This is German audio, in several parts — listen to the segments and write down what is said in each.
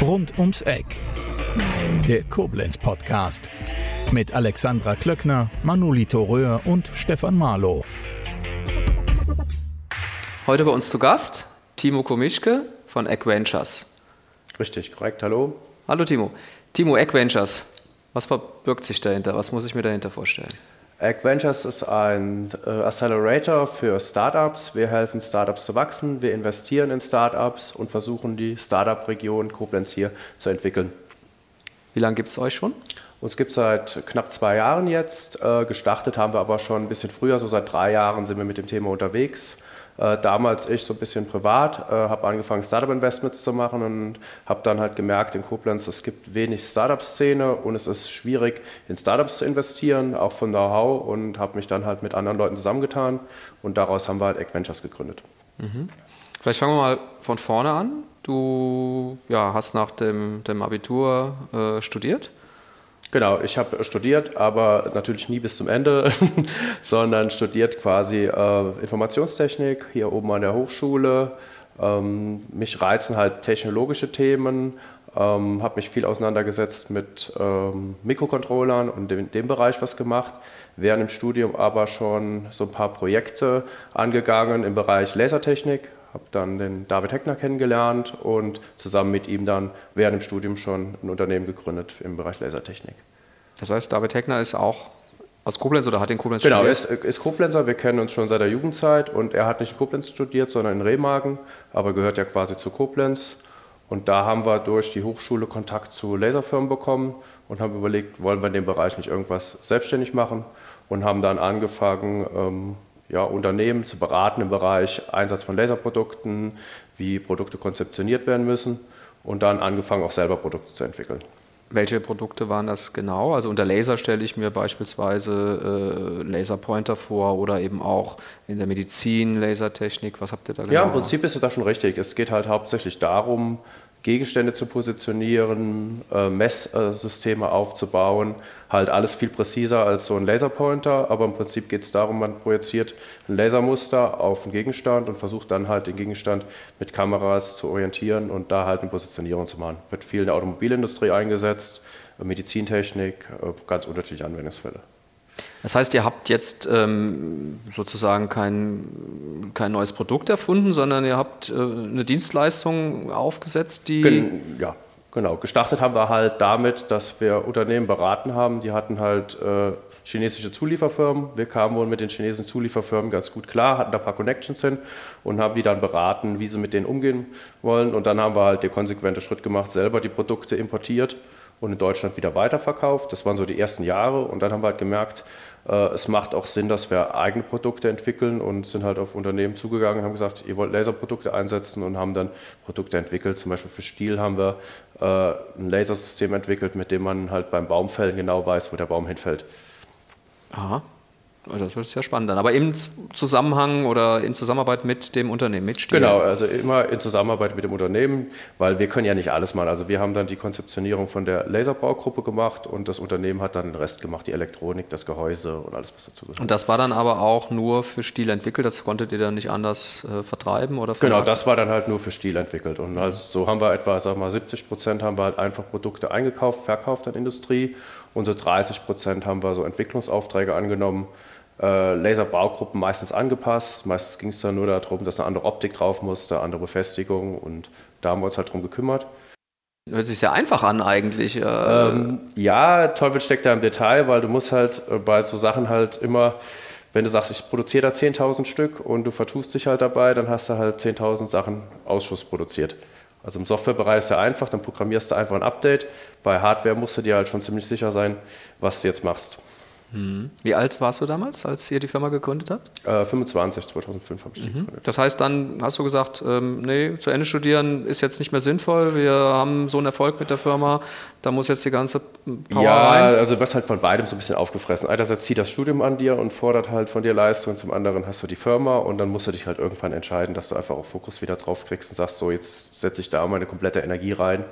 Rund ums Eck. Der Koblenz Podcast. Mit Alexandra Klöckner, Manolito Röhr und Stefan Marlow. Heute bei uns zu Gast Timo Komischke von Egg Ventures. Richtig, korrekt. Hallo. Hallo Timo. Timo, Egg Ventures. Was verbirgt sich dahinter? Was muss ich mir dahinter vorstellen? Egg Ventures ist ein äh, Accelerator für Startups. Wir helfen Startups zu wachsen, wir investieren in Startups und versuchen die Startup-Region Koblenz hier zu entwickeln. Wie lange gibt es euch schon? Uns gibt es seit knapp zwei Jahren jetzt. Äh, gestartet haben wir aber schon ein bisschen früher, so seit drei Jahren sind wir mit dem Thema unterwegs. Äh, damals ich so ein bisschen privat, äh, habe angefangen Startup-Investments zu machen und habe dann halt gemerkt in Koblenz, es gibt wenig Startup-Szene und es ist schwierig in Startups zu investieren, auch von Know-how und habe mich dann halt mit anderen Leuten zusammengetan und daraus haben wir halt Egg Ventures gegründet. Mhm. Vielleicht fangen wir mal von vorne an. Du ja, hast nach dem, dem Abitur äh, studiert. Genau, ich habe studiert, aber natürlich nie bis zum Ende, sondern studiert quasi äh, Informationstechnik hier oben an der Hochschule. Ähm, mich reizen halt technologische Themen, ähm, habe mich viel auseinandergesetzt mit ähm, Mikrocontrollern und in dem Bereich was gemacht. Während im Studium aber schon so ein paar Projekte angegangen im Bereich Lasertechnik, habe dann den David Heckner kennengelernt und zusammen mit ihm dann während dem Studium schon ein Unternehmen gegründet im Bereich Lasertechnik. Das heißt, David Heckner ist auch aus Koblenz oder hat in Koblenz genau, studiert? Genau, er ist, ist Koblenzer, wir kennen uns schon seit der Jugendzeit und er hat nicht in Koblenz studiert, sondern in Remagen, aber gehört ja quasi zu Koblenz. Und da haben wir durch die Hochschule Kontakt zu Laserfirmen bekommen und haben überlegt, wollen wir in dem Bereich nicht irgendwas selbstständig machen und haben dann angefangen, ähm, ja, Unternehmen zu beraten im Bereich Einsatz von Laserprodukten, wie Produkte konzeptioniert werden müssen und dann angefangen, auch selber Produkte zu entwickeln. Welche Produkte waren das genau? Also unter Laser stelle ich mir beispielsweise äh, Laserpointer vor oder eben auch in der Medizin Lasertechnik. Was habt ihr da genau? Ja, im Prinzip ist es da schon richtig. Es geht halt hauptsächlich darum, Gegenstände zu positionieren, äh, Messsysteme aufzubauen. Halt alles viel präziser als so ein Laserpointer, aber im Prinzip geht es darum, man projiziert ein Lasermuster auf einen Gegenstand und versucht dann halt den Gegenstand mit Kameras zu orientieren und da halt eine Positionierung zu machen. Wird viel in der Automobilindustrie eingesetzt, Medizintechnik, äh, ganz unterschiedliche Anwendungsfälle. Das heißt, ihr habt jetzt ähm, sozusagen kein, kein neues Produkt erfunden, sondern ihr habt äh, eine Dienstleistung aufgesetzt, die. Gen ja, genau. Gestartet haben wir halt damit, dass wir Unternehmen beraten haben, die hatten halt äh, chinesische Zulieferfirmen. Wir kamen wohl mit den chinesischen Zulieferfirmen ganz gut klar, hatten da ein paar Connections hin und haben die dann beraten, wie sie mit denen umgehen wollen. Und dann haben wir halt den konsequenten Schritt gemacht, selber die Produkte importiert und in Deutschland wieder weiterverkauft. Das waren so die ersten Jahre und dann haben wir halt gemerkt, es macht auch Sinn, dass wir eigene Produkte entwickeln und sind halt auf Unternehmen zugegangen, haben gesagt, ihr wollt Laserprodukte einsetzen und haben dann Produkte entwickelt. Zum Beispiel für Stiel haben wir äh, ein Lasersystem entwickelt, mit dem man halt beim Baumfällen genau weiß, wo der Baum hinfällt. Aha. Also das wird sehr spannend dann. Aber im Zusammenhang oder in Zusammenarbeit mit dem Unternehmen, mit Stiel? Genau, also immer in Zusammenarbeit mit dem Unternehmen, weil wir können ja nicht alles machen. Also wir haben dann die Konzeptionierung von der Laserbaugruppe gemacht und das Unternehmen hat dann den Rest gemacht, die Elektronik, das Gehäuse und alles, was dazu gehört. Und das war dann aber auch nur für Stiel entwickelt, das konntet ihr dann nicht anders äh, vertreiben oder Genau, das war dann halt nur für Stiel entwickelt. Und also so haben wir etwa, sag mal, 70 Prozent haben wir halt einfach Produkte eingekauft, verkauft an Industrie und so 30 Prozent haben wir so Entwicklungsaufträge angenommen äh, Laserbaugruppen meistens angepasst. Meistens ging es dann nur darum, dass eine andere Optik drauf musste, andere Befestigung und da haben wir uns halt drum gekümmert. Hört sich sehr einfach an eigentlich. Äh. Ähm, ja, Teufel steckt da im Detail, weil du musst halt äh, bei so Sachen halt immer, wenn du sagst, ich produziere da 10.000 Stück und du vertust dich halt dabei, dann hast du halt 10.000 Sachen Ausschuss produziert. Also im Softwarebereich ist ja einfach, dann programmierst du einfach ein Update. Bei Hardware musst du dir halt schon ziemlich sicher sein, was du jetzt machst. Wie alt warst du damals, als ihr die Firma gegründet habt? Äh, 25, 2005 habe ich die mhm. gegründet. Das heißt, dann hast du gesagt, ähm, nee, zu Ende studieren ist jetzt nicht mehr sinnvoll. Wir haben so einen Erfolg mit der Firma, da muss jetzt die ganze Power ja, rein. Ja, also du wirst halt von beidem so ein bisschen aufgefressen. Einerseits zieht das Studium an dir und fordert halt von dir Leistung, zum anderen hast du die Firma und dann musst du dich halt irgendwann entscheiden, dass du einfach auch Fokus wieder drauf kriegst und sagst, so jetzt setze ich da meine komplette Energie rein.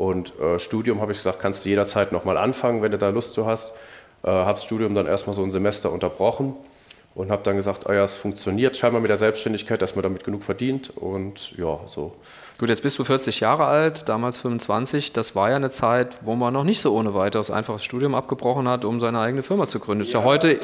Und äh, Studium, habe ich gesagt, kannst du jederzeit nochmal anfangen, wenn du da Lust zu hast. Äh, habe das Studium dann erstmal so ein Semester unterbrochen und habe dann gesagt, oh ja, es funktioniert scheinbar mit der Selbstständigkeit, dass man damit genug verdient und ja, so. Gut, jetzt bist du 40 Jahre alt, damals 25. Das war ja eine Zeit, wo man noch nicht so ohne weiteres einfach das Studium abgebrochen hat, um seine eigene Firma zu gründen. Das ist ja, ja heute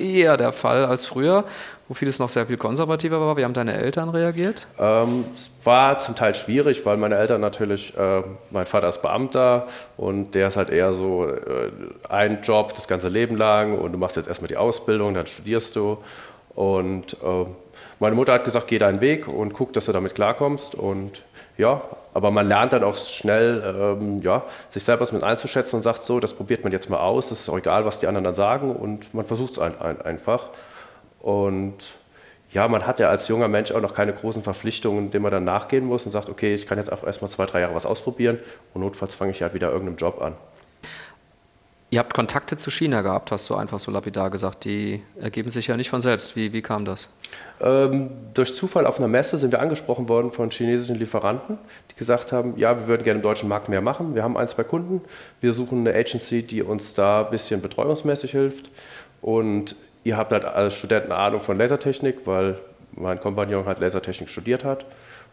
eher der Fall als früher, wo vieles noch sehr viel konservativer war. Wie haben deine Eltern reagiert? Ähm, es war zum Teil schwierig, weil meine Eltern natürlich, äh, mein Vater ist Beamter und der ist halt eher so äh, ein Job das ganze Leben lang und du machst jetzt erstmal die Ausbildung, dann studierst du und äh, meine Mutter hat gesagt, geh deinen Weg und guck, dass du damit klarkommst. Und ja, aber man lernt dann auch schnell, ähm, ja, sich selber mit einzuschätzen und sagt so, das probiert man jetzt mal aus, das ist auch egal, was die anderen dann sagen und man versucht es ein, ein, einfach. Und ja, man hat ja als junger Mensch auch noch keine großen Verpflichtungen, denen man dann nachgehen muss und sagt, okay, ich kann jetzt einfach erstmal zwei, drei Jahre was ausprobieren und notfalls fange ich halt wieder irgendeinen Job an. Ihr habt Kontakte zu China gehabt, hast du einfach so lapidar gesagt. Die ergeben sich ja nicht von selbst. Wie, wie kam das? Ähm, durch Zufall auf einer Messe sind wir angesprochen worden von chinesischen Lieferanten, die gesagt haben, ja, wir würden gerne im deutschen Markt mehr machen. Wir haben ein, zwei Kunden. Wir suchen eine Agency, die uns da ein bisschen betreuungsmäßig hilft. Und ihr habt halt als Studenten Ahnung von Lasertechnik, weil mein Kompagnon halt Lasertechnik studiert hat.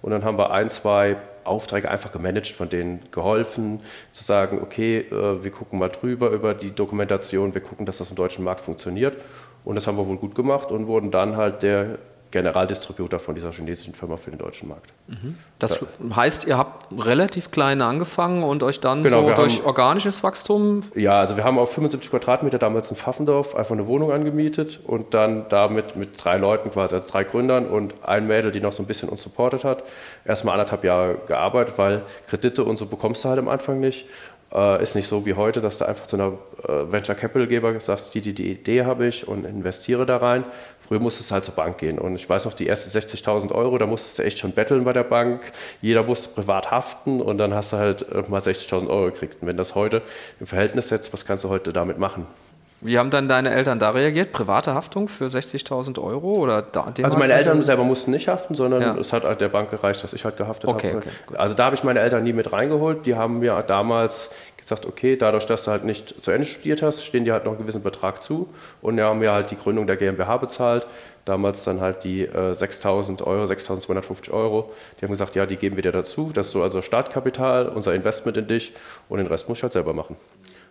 Und dann haben wir ein, zwei Aufträge einfach gemanagt, von denen geholfen, zu sagen, okay, äh, wir gucken mal drüber über die Dokumentation, wir gucken, dass das im deutschen Markt funktioniert. Und das haben wir wohl gut gemacht und wurden dann halt der Generaldistributor von dieser chinesischen Firma für den deutschen Markt. Mhm. Das da. heißt, ihr habt relativ klein angefangen und euch dann genau, so durch haben, organisches Wachstum? Ja, also wir haben auf 75 Quadratmeter damals in Pfaffendorf einfach eine Wohnung angemietet und dann damit mit drei Leuten quasi, also drei Gründern und ein Mädel, die noch so ein bisschen uns supportet hat, erstmal anderthalb Jahre gearbeitet, weil Kredite und so bekommst du halt am Anfang nicht. Äh, ist nicht so wie heute, dass du einfach zu einer äh, Venture Capital Geber sagst, die, die, die Idee habe ich und investiere da rein, Früher musstest du halt zur Bank gehen. Und ich weiß noch, die ersten 60.000 Euro, da musstest du echt schon betteln bei der Bank. Jeder musste privat haften und dann hast du halt äh, mal 60.000 Euro gekriegt. Und wenn das heute im Verhältnis setzt, was kannst du heute damit machen? Wie haben dann deine Eltern da reagiert? Private Haftung für 60.000 Euro? Oder also meine Eltern selber mussten nicht haften, sondern ja. es hat halt der Bank gereicht, dass ich halt gehaftet okay, habe. Okay, also da habe ich meine Eltern nie mit reingeholt. Die haben mir damals gesagt, okay, dadurch, dass du halt nicht zu Ende studiert hast, stehen dir halt noch einen gewissen Betrag zu. Und wir haben mir halt die Gründung der GmbH bezahlt. Damals dann halt die äh, 6.000 Euro, 6.250 Euro. Die haben gesagt, ja, die geben wir dir dazu. Das ist so also Startkapital, unser Investment in dich und den Rest musst du halt selber machen.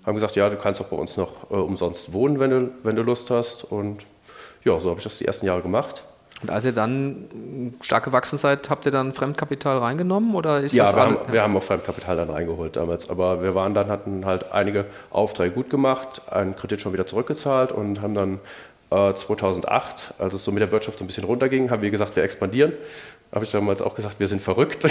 Haben gesagt, ja, du kannst auch bei uns noch äh, umsonst wohnen, wenn du, wenn du Lust hast. Und ja, so habe ich das die ersten Jahre gemacht. Und als ihr dann stark gewachsen seid, habt ihr dann Fremdkapital reingenommen oder ist ja, das wir haben, wir haben auch Fremdkapital dann reingeholt damals. Aber wir waren dann, hatten halt einige Aufträge gut gemacht, einen Kredit schon wieder zurückgezahlt und haben dann äh, 2008, als es so mit der Wirtschaft so ein bisschen runterging, haben wir gesagt, wir expandieren. Habe ich damals auch gesagt, wir sind verrückt.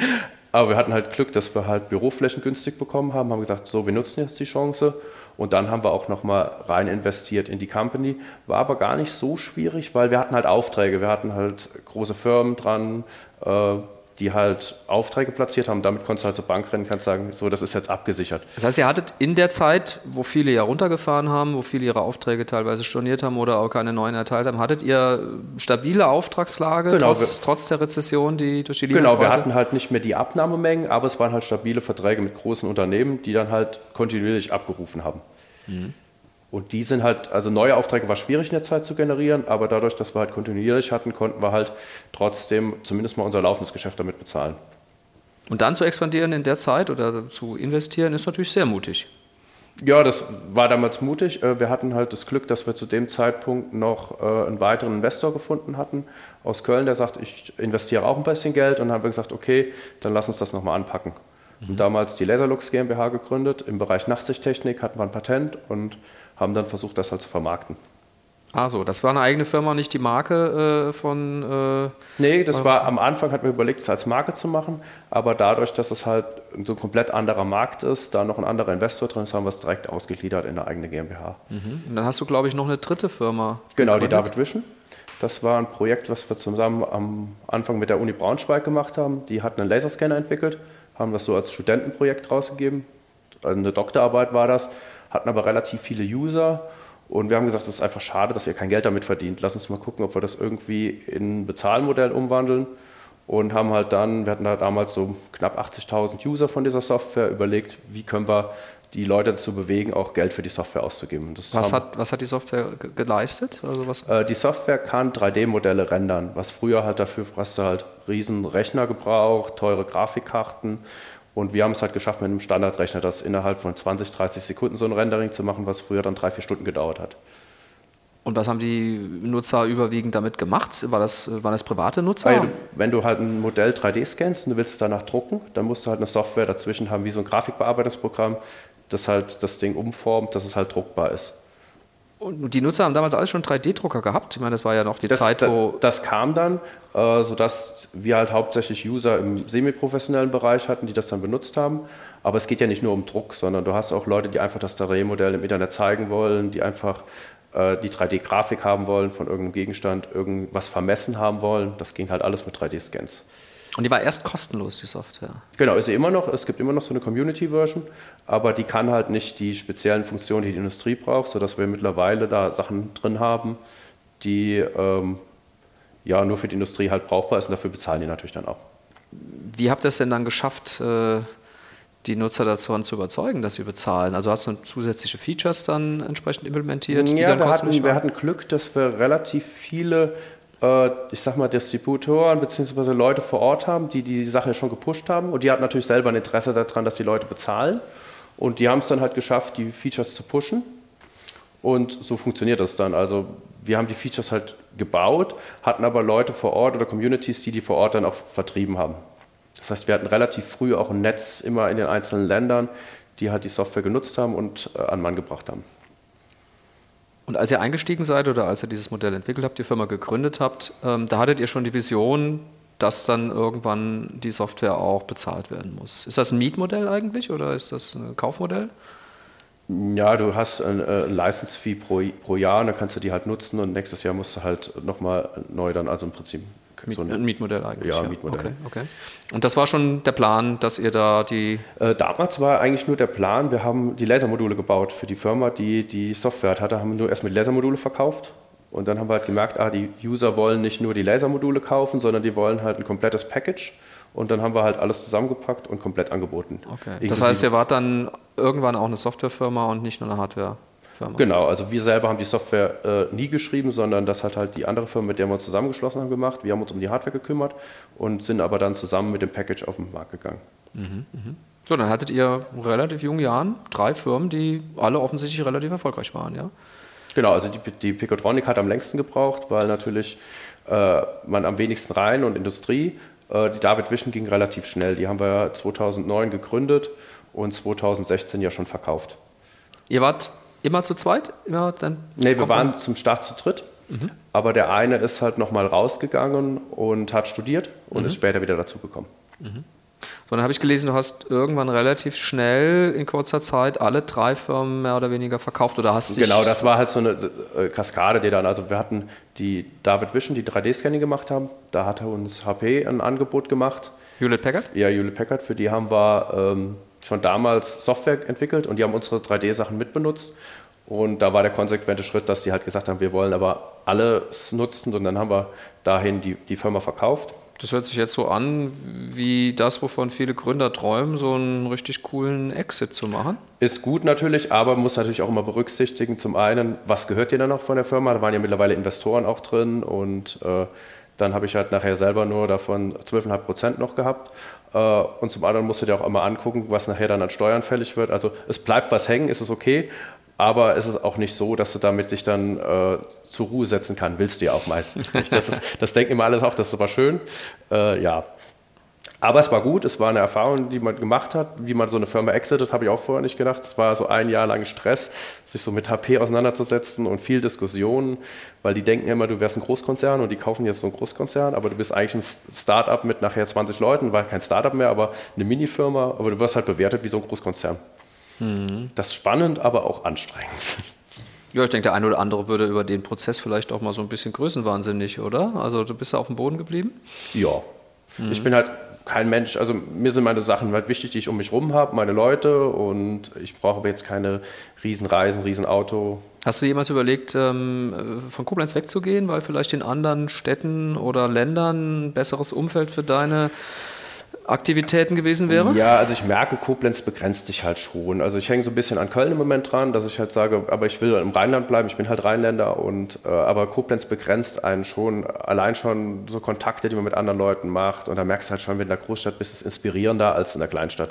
Aber wir hatten halt Glück, dass wir halt Büroflächen günstig bekommen haben, haben gesagt, so, wir nutzen jetzt die Chance und dann haben wir auch nochmal rein investiert in die Company. War aber gar nicht so schwierig, weil wir hatten halt Aufträge. Wir hatten halt große Firmen dran, äh, die halt Aufträge platziert haben. Damit konntest du halt zur Bank rennen, kannst sagen, so, das ist jetzt abgesichert. Das heißt, ihr hattet in der Zeit, wo viele ja runtergefahren haben, wo viele ihre Aufträge teilweise storniert haben oder auch keine neuen erteilt haben, hattet ihr stabile Auftragslage genau, trotz, trotz, der Rezession, die durch die Liga Genau, wir hatten halt nicht mehr die Abnahmemengen, aber es waren halt stabile Verträge mit großen Unternehmen, die dann halt kontinuierlich abgerufen haben. Mhm. Und die sind halt, also neue Aufträge war schwierig in der Zeit zu generieren, aber dadurch, dass wir halt kontinuierlich hatten, konnten wir halt trotzdem zumindest mal unser laufendes Geschäft damit bezahlen. Und dann zu expandieren in der Zeit oder zu investieren, ist natürlich sehr mutig. Ja, das war damals mutig. Äh, wir hatten halt das Glück, dass wir zu dem Zeitpunkt noch äh, einen weiteren Investor gefunden hatten aus Köln, der sagt, ich investiere auch ein bisschen Geld. Und dann haben wir gesagt, okay, dann lass uns das nochmal anpacken. Mhm. Und damals die Laserlux GmbH gegründet. Im Bereich Nachtsichttechnik hatten wir ein Patent und haben dann versucht, das halt zu vermarkten. Ah so, das war eine eigene Firma, nicht die Marke äh, von... Äh, nee, das war am Anfang, hatten wir überlegt, es als Marke zu machen, aber dadurch, dass es halt so ein komplett anderer Markt ist, da noch ein anderer Investor drin ist, haben wir es direkt ausgegliedert in eine eigene GmbH. Mhm. Und dann hast du, glaube ich, noch eine dritte Firma. Genau, gegründet. die David Vision. Das war ein Projekt, was wir zusammen am Anfang mit der Uni Braunschweig gemacht haben. Die hatten einen Laserscanner entwickelt, haben das so als Studentenprojekt rausgegeben. Also eine Doktorarbeit war das hatten aber relativ viele User und wir haben gesagt, es ist einfach schade, dass ihr kein Geld damit verdient. Lass uns mal gucken, ob wir das irgendwie in ein Bezahlmodell umwandeln. und haben halt dann, wir hatten da damals so knapp 80.000 User von dieser Software, überlegt, wie können wir die Leute dazu bewegen, auch Geld für die Software auszugeben. Was hat, was, hat, die Software geleistet? Also was? Äh, die Software kann 3D-Modelle rendern, was früher halt dafür hast du halt riesen Rechner gebraucht, teure Grafikkarten und wir haben es halt geschafft mit einem Standardrechner, das innerhalb von 20, 30 Sekunden so ein Rendering zu machen, was früher dann drei, vier Stunden gedauert hat. Und was haben die Nutzer überwiegend damit gemacht? War das, waren das private Nutzer? Weil, wenn du halt ein Modell 3D scannst und du willst es danach drucken, dann musst du halt eine Software dazwischen haben, wie so ein Grafikbearbeitungsprogramm, das halt das Ding umformt, dass es halt druckbar ist. Und die Nutzer haben damals alles schon 3D-Drucker gehabt. Ich meine, das war ja noch die das, Zeit, wo. Das, das kam dann, äh, sodass wir halt hauptsächlich User im semi-professionellen Bereich hatten, die das dann benutzt haben. Aber es geht ja nicht nur um Druck, sondern du hast auch Leute, die einfach das 3D-Modell im Internet zeigen wollen, die einfach äh, die 3D-Grafik haben wollen von irgendeinem Gegenstand, irgendwas vermessen haben wollen. Das ging halt alles mit 3D-Scans. Und die war erst kostenlos, die Software. Genau, ist sie immer noch. Es gibt immer noch so eine Community-Version, aber die kann halt nicht die speziellen Funktionen, die die Industrie braucht, sodass wir mittlerweile da Sachen drin haben, die ähm, ja nur für die Industrie halt brauchbar sind. Dafür bezahlen die natürlich dann auch. Wie habt ihr es denn dann geschafft, äh, die Nutzer dazu zu überzeugen, dass sie bezahlen? Also hast du zusätzliche Features dann entsprechend implementiert? Ja, wir hatten, wir hatten Glück, dass wir relativ viele, ich sag mal, Distributoren bzw. Leute vor Ort haben, die die Sache schon gepusht haben. Und die hatten natürlich selber ein Interesse daran, dass die Leute bezahlen. Und die haben es dann halt geschafft, die Features zu pushen. Und so funktioniert das dann. Also wir haben die Features halt gebaut, hatten aber Leute vor Ort oder Communities, die die vor Ort dann auch vertrieben haben. Das heißt, wir hatten relativ früh auch ein Netz immer in den einzelnen Ländern, die halt die Software genutzt haben und äh, an Mann gebracht haben. Und als ihr eingestiegen seid oder als ihr dieses Modell entwickelt habt, die Firma gegründet habt, ähm, da hattet ihr schon die Vision, dass dann irgendwann die Software auch bezahlt werden muss. Ist das ein Mietmodell eigentlich oder ist das ein Kaufmodell? Ja, du hast ein, äh, License-Fee pro, pro Jahr und dann kannst du die halt nutzen und nächstes Jahr musst du halt nochmal neu dann, also im Prinzip Miet, so ein Mietmodell eigentlich. Ja, ja. Mietmodell. Okay, okay. Und das war schon der Plan, dass ihr da die. Äh, damals war eigentlich nur der Plan, wir haben die Lasermodule gebaut für die Firma, die die Software hatte, haben nur erst mit Lasermodule verkauft. Und dann haben wir halt gemerkt, ah, die User wollen nicht nur die Lasermodule kaufen, sondern die wollen halt ein komplettes Package. Und dann haben wir halt alles zusammengepackt und komplett angeboten. Okay. Das heißt, ihr wart dann irgendwann auch eine Softwarefirma und nicht nur eine Hardware? Firma. Genau, also wir selber haben die Software äh, nie geschrieben, sondern das hat halt die andere Firma, mit der wir uns zusammengeschlossen haben, gemacht. Wir haben uns um die Hardware gekümmert und sind aber dann zusammen mit dem Package auf den Markt gegangen. Mhm, mh. So, dann hattet ihr relativ jungen Jahren drei Firmen, die alle offensichtlich relativ erfolgreich waren, ja? Genau, also die, die Picotronic hat am längsten gebraucht, weil natürlich äh, man am wenigsten rein und Industrie. Äh, die David Vision ging relativ schnell. Die haben wir 2009 gegründet und 2016 ja schon verkauft. Ihr wart Immer zu zweit? Immer dann nee, wir waren zum Start zu dritt. Mhm. Aber der eine ist halt nochmal rausgegangen und hat studiert und mhm. ist später wieder dazugekommen. Mhm. So, dann habe ich gelesen, du hast irgendwann relativ schnell in kurzer Zeit alle drei Firmen mehr oder weniger verkauft oder hast Genau, das war halt so eine äh, Kaskade, die dann, also wir hatten die David Vision, die 3D-Scanning gemacht haben, da hat uns HP ein Angebot gemacht. Hewlett Packard? Ja, Hewlett Packard, für die haben wir ähm, schon damals Software entwickelt und die haben unsere 3D-Sachen mitbenutzt. Und da war der konsequente Schritt, dass die halt gesagt haben, wir wollen aber alles nutzen und dann haben wir dahin die, die Firma verkauft. Das hört sich jetzt so an, wie das, wovon viele Gründer träumen, so einen richtig coolen Exit zu machen. Ist gut natürlich, aber muss natürlich auch immer berücksichtigen, zum einen, was gehört dir dann noch von der Firma? Da waren ja mittlerweile Investoren auch drin und äh, dann habe ich halt nachher selber nur davon 12,5 Prozent noch gehabt. Äh, und zum anderen musst du dir auch immer angucken, was nachher dann an Steuern fällig wird. Also es bleibt was hängen, ist es okay, aber es ist auch nicht so, dass du damit dich dann äh, zur Ruhe setzen kannst. Willst du ja auch meistens nicht. Das, ist, das denken immer alle auch, das ist aber schön. Äh, ja, aber es war gut, es war eine Erfahrung, die man gemacht hat. Wie man so eine Firma exitet, habe ich auch vorher nicht gedacht. Es war so ein Jahr lang Stress, sich so mit HP auseinanderzusetzen und viel Diskussionen, weil die denken immer, du wärst ein Großkonzern und die kaufen jetzt so einen Großkonzern, aber du bist eigentlich ein Startup mit nachher 20 Leuten, war kein Startup mehr, aber eine Minifirma, aber du wirst halt bewertet wie so ein Großkonzern. Mhm. Das ist spannend, aber auch anstrengend. Ja, ich denke, der eine oder andere würde über den Prozess vielleicht auch mal so ein bisschen größenwahnsinnig, oder? Also du bist ja auf dem Boden geblieben? Ja. Mhm. Ich bin halt kein Mensch, also mir sind meine Sachen halt wichtig, die ich um mich rum habe, meine Leute und ich brauche aber jetzt keine Riesenreisen, Riesenauto. Hast du jemals überlegt, ähm, von Koblenz wegzugehen, weil vielleicht in anderen Städten oder Ländern ein besseres Umfeld für deine Aktivitäten gewesen wäre? Ja, also ich merke, Koblenz begrenzt sich halt schon. Also ich hänge so ein bisschen an Köln im Moment dran, dass ich halt sage, aber ich will im Rheinland bleiben, ich bin halt Rheinländer und äh, aber Koblenz begrenzt einen schon, allein schon so Kontakte, die man mit anderen Leuten macht und da merkst du halt schon, wenn du in der Großstadt bist, ist es inspirierender als in der Kleinstadt.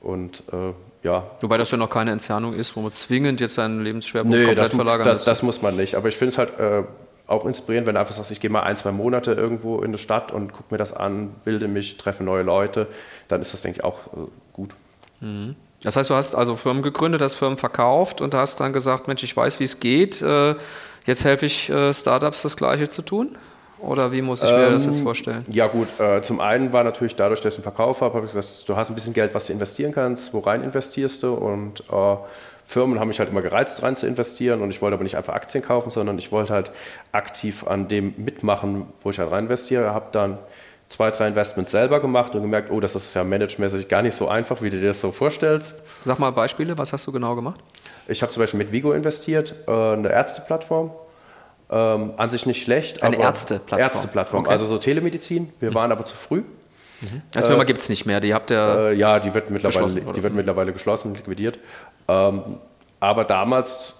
Und äh, ja. Wobei das ja noch keine Entfernung ist, wo man zwingend jetzt seinen Lebensschwerpunkt nee, komplett das, verlagern das, muss. das muss man nicht. Aber ich finde es halt äh, auch inspirierend, wenn du einfach sagst, ich gehe mal ein, zwei Monate irgendwo in eine Stadt und gucke mir das an, bilde mich, treffe neue Leute, dann ist das, denke ich, auch äh, gut. Mhm. Das heißt, du hast also Firmen gegründet, hast Firmen verkauft und hast dann gesagt, Mensch, ich weiß, wie es geht, äh, jetzt helfe ich äh, Startups das Gleiche zu tun? Oder wie muss ich mir ähm, das jetzt vorstellen? Ja gut, äh, zum einen war natürlich dadurch, dass ich einen Verkauf habe, habe ich gesagt, du hast ein bisschen Geld, was du investieren kannst, wo rein investierst du und äh, Firmen haben mich halt immer gereizt, rein zu investieren und ich wollte aber nicht einfach Aktien kaufen, sondern ich wollte halt aktiv an dem mitmachen, wo ich halt rein investiere. Habe dann zwei, drei Investments selber gemacht und gemerkt, oh, das ist ja managementmäßig gar nicht so einfach, wie du dir das so vorstellst. Sag mal Beispiele, was hast du genau gemacht? Ich habe zum Beispiel mit Vigo investiert, äh, eine Ärzteplattform. Ähm, an sich nicht schlecht. Eine Ärzteplattform? Ärzteplattform, okay. also so Telemedizin. Wir mhm. waren aber zu früh. Mhm. Firma äh, gibt es nicht mehr, die habt ihr. Äh, ja, die wird mittlerweile, die wird mittlerweile geschlossen, liquidiert. Ähm, aber damals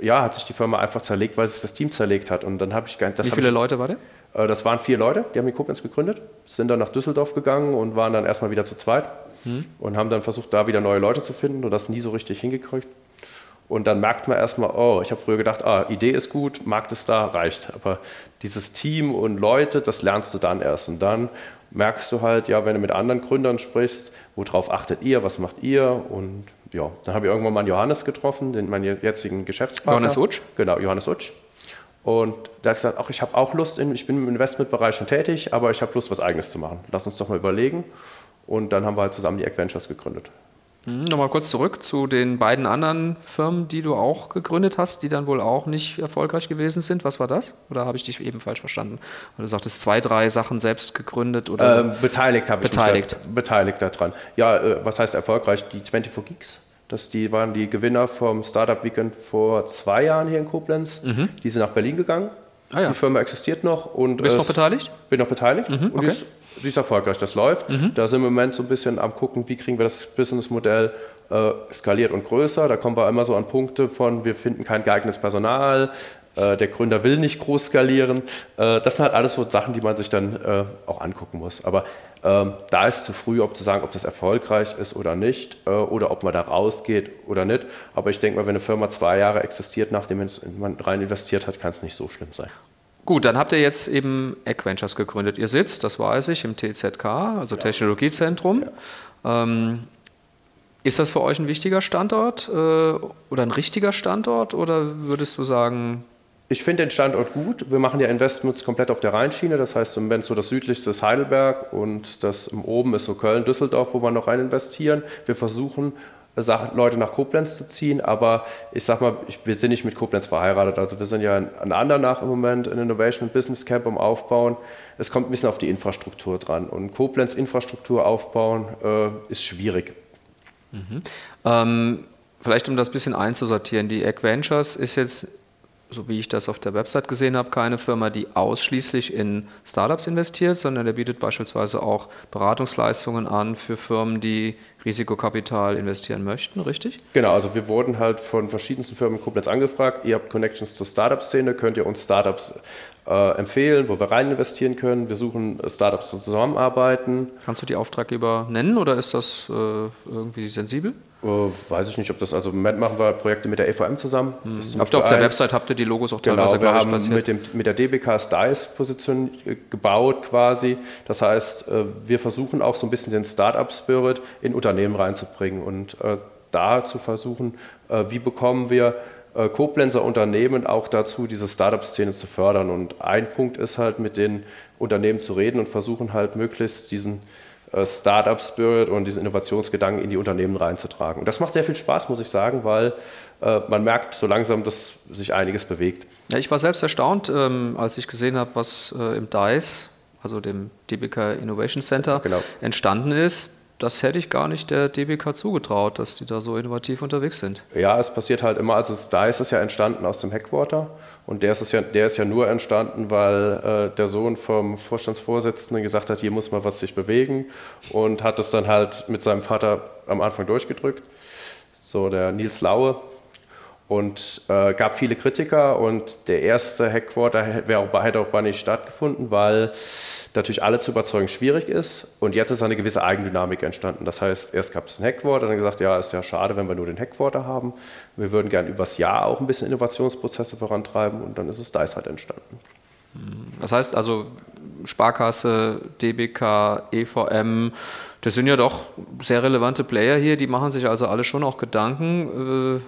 ja, hat sich die Firma einfach zerlegt, weil sich das Team zerlegt hat. Und dann habe ich Wie viele ich, Leute war der? Äh, das waren vier Leute, die haben die Koblenz gegründet, sind dann nach Düsseldorf gegangen und waren dann erstmal wieder zu zweit hm. und haben dann versucht, da wieder neue Leute zu finden und das nie so richtig hingekriegt. Und dann merkt man erstmal, oh, ich habe früher gedacht, ah, Idee ist gut, Markt ist da, reicht. Aber dieses Team und Leute, das lernst du dann erst. Und dann merkst du halt, ja, wenn du mit anderen Gründern sprichst, worauf achtet ihr, was macht ihr und ja, dann habe ich irgendwann mal einen Johannes getroffen, den meinen jetzigen Geschäftspartner. Johannes Utsch? Genau, Johannes Utsch. Und der hat gesagt, ach, ich habe auch Lust, in, ich bin im Investmentbereich schon tätig, aber ich habe Lust, was Eigenes zu machen. Lass uns doch mal überlegen. Und dann haben wir halt zusammen die Ventures gegründet. Mhm, Nochmal kurz zurück zu den beiden anderen Firmen, die du auch gegründet hast, die dann wohl auch nicht erfolgreich gewesen sind. Was war das? Oder habe ich dich eben falsch verstanden? Du sagtest, zwei, drei Sachen selbst gegründet oder ähm, so. Beteiligt habe ich beteiligt. mich da, beteiligt daran. Ja, äh, was heißt erfolgreich? Die 24 Geeks, das, die waren die Gewinner vom Startup Weekend vor zwei Jahren hier in Koblenz. Mhm. Die sind nach Berlin gegangen. Ah, ja. Die Firma existiert noch. Und du bist noch beteiligt? Bin noch beteiligt. Mhm, okay. und die ist erfolgreich, das läuft. Mhm. Da sind wir im Moment so ein bisschen am gucken, wie kriegen wir das Businessmodell äh, skaliert und größer. Da kommen wir immer so an Punkte von, wir finden kein geeignetes Personal, äh, der Gründer will nicht groß skalieren. Äh, das sind halt alles so Sachen, die man sich dann äh, auch angucken muss. Aber ähm, da ist zu früh, ob zu sagen, ob das erfolgreich ist oder nicht, äh, oder ob man da rausgeht oder nicht. Aber ich denke mal, wenn eine Firma zwei Jahre existiert, nachdem man rein investiert hat, kann es nicht so schlimm sein. Gut, dann habt ihr jetzt eben Equventures gegründet. Ihr sitzt, das weiß ich, im TZK, also ja. Technologiezentrum. Ja. Ähm, ist das für euch ein wichtiger Standort äh, oder ein richtiger Standort oder würdest du sagen, ich finde den Standort gut. Wir machen ja Investments komplett auf der Rheinschiene. Das heißt, im Moment so das südlichste ist Heidelberg und das oben ist so Köln, Düsseldorf, wo wir noch rein investieren. Wir versuchen Leute nach Koblenz zu ziehen, aber ich sag mal, wir sind nicht mit Koblenz verheiratet. Also wir sind ja in Andernach im Moment in Innovation Business Camp am Aufbauen. Es kommt ein bisschen auf die Infrastruktur dran. Und Koblenz Infrastruktur aufbauen äh, ist schwierig. Mhm. Ähm, vielleicht um das ein bisschen einzusortieren, die Egg Ventures ist jetzt so wie ich das auf der Website gesehen habe, keine Firma, die ausschließlich in Startups investiert, sondern der bietet beispielsweise auch Beratungsleistungen an für Firmen, die Risikokapital investieren möchten, richtig? Genau, also wir wurden halt von verschiedensten Firmen in Koblenz angefragt. Ihr habt Connections zur Startup-Szene, könnt ihr uns Startups äh, empfehlen, wo wir rein investieren können. Wir suchen Startups zum Zusammenarbeiten. Kannst du die Auftraggeber nennen oder ist das äh, irgendwie sensibel? Uh, weiß ich nicht, ob das, also im Moment machen wir Projekte mit der EVM zusammen. Hm. Habt ihr auf der ein, Website, habt ihr die Logos auch teilweise, genau, wir haben mit, dem, mit der DBK Styles Position gebaut quasi. Das heißt, äh, wir versuchen auch so ein bisschen den Startup-Spirit in Unternehmen reinzubringen und äh, da zu versuchen, äh, wie bekommen wir äh, Koblenzer Unternehmen auch dazu, diese Startup-Szene zu fördern. Und ein Punkt ist halt, mit den Unternehmen zu reden und versuchen halt möglichst diesen äh, Startup-Spirit und diesen Innovationsgedanken in die Unternehmen reinzutragen. Und das macht sehr viel Spaß, muss ich sagen, weil äh, man merkt so langsam, dass sich einiges bewegt. Ja, ich war selbst erstaunt, ähm, als ich gesehen habe, was äh, im DICE also dem DBK Innovation Center, genau. entstanden ist. Das hätte ich gar nicht der DBK zugetraut, dass die da so innovativ unterwegs sind. Ja, es passiert halt immer, also da ist es ja entstanden aus dem Headquarter und der ist, ja, der ist ja nur entstanden, weil äh, der Sohn vom Vorstandsvorsitzenden gesagt hat, hier muss mal was sich bewegen und hat es dann halt mit seinem Vater am Anfang durchgedrückt. So der Nils Laue, und äh, gab viele Kritiker und der erste Headquarter hätte auch, hätte auch bei nicht stattgefunden, weil natürlich alle zu überzeugen schwierig ist und jetzt ist eine gewisse Eigendynamik entstanden. Das heißt, erst gab es ein Headquarter, dann gesagt, ja, ist ja schade, wenn wir nur den Headquarter haben. Wir würden gerne übers Jahr auch ein bisschen Innovationsprozesse vorantreiben und dann ist es DICE halt entstanden. Das heißt also Sparkasse, DBK, EVM, das sind ja doch sehr relevante Player hier, die machen sich also alle schon auch Gedanken. Äh,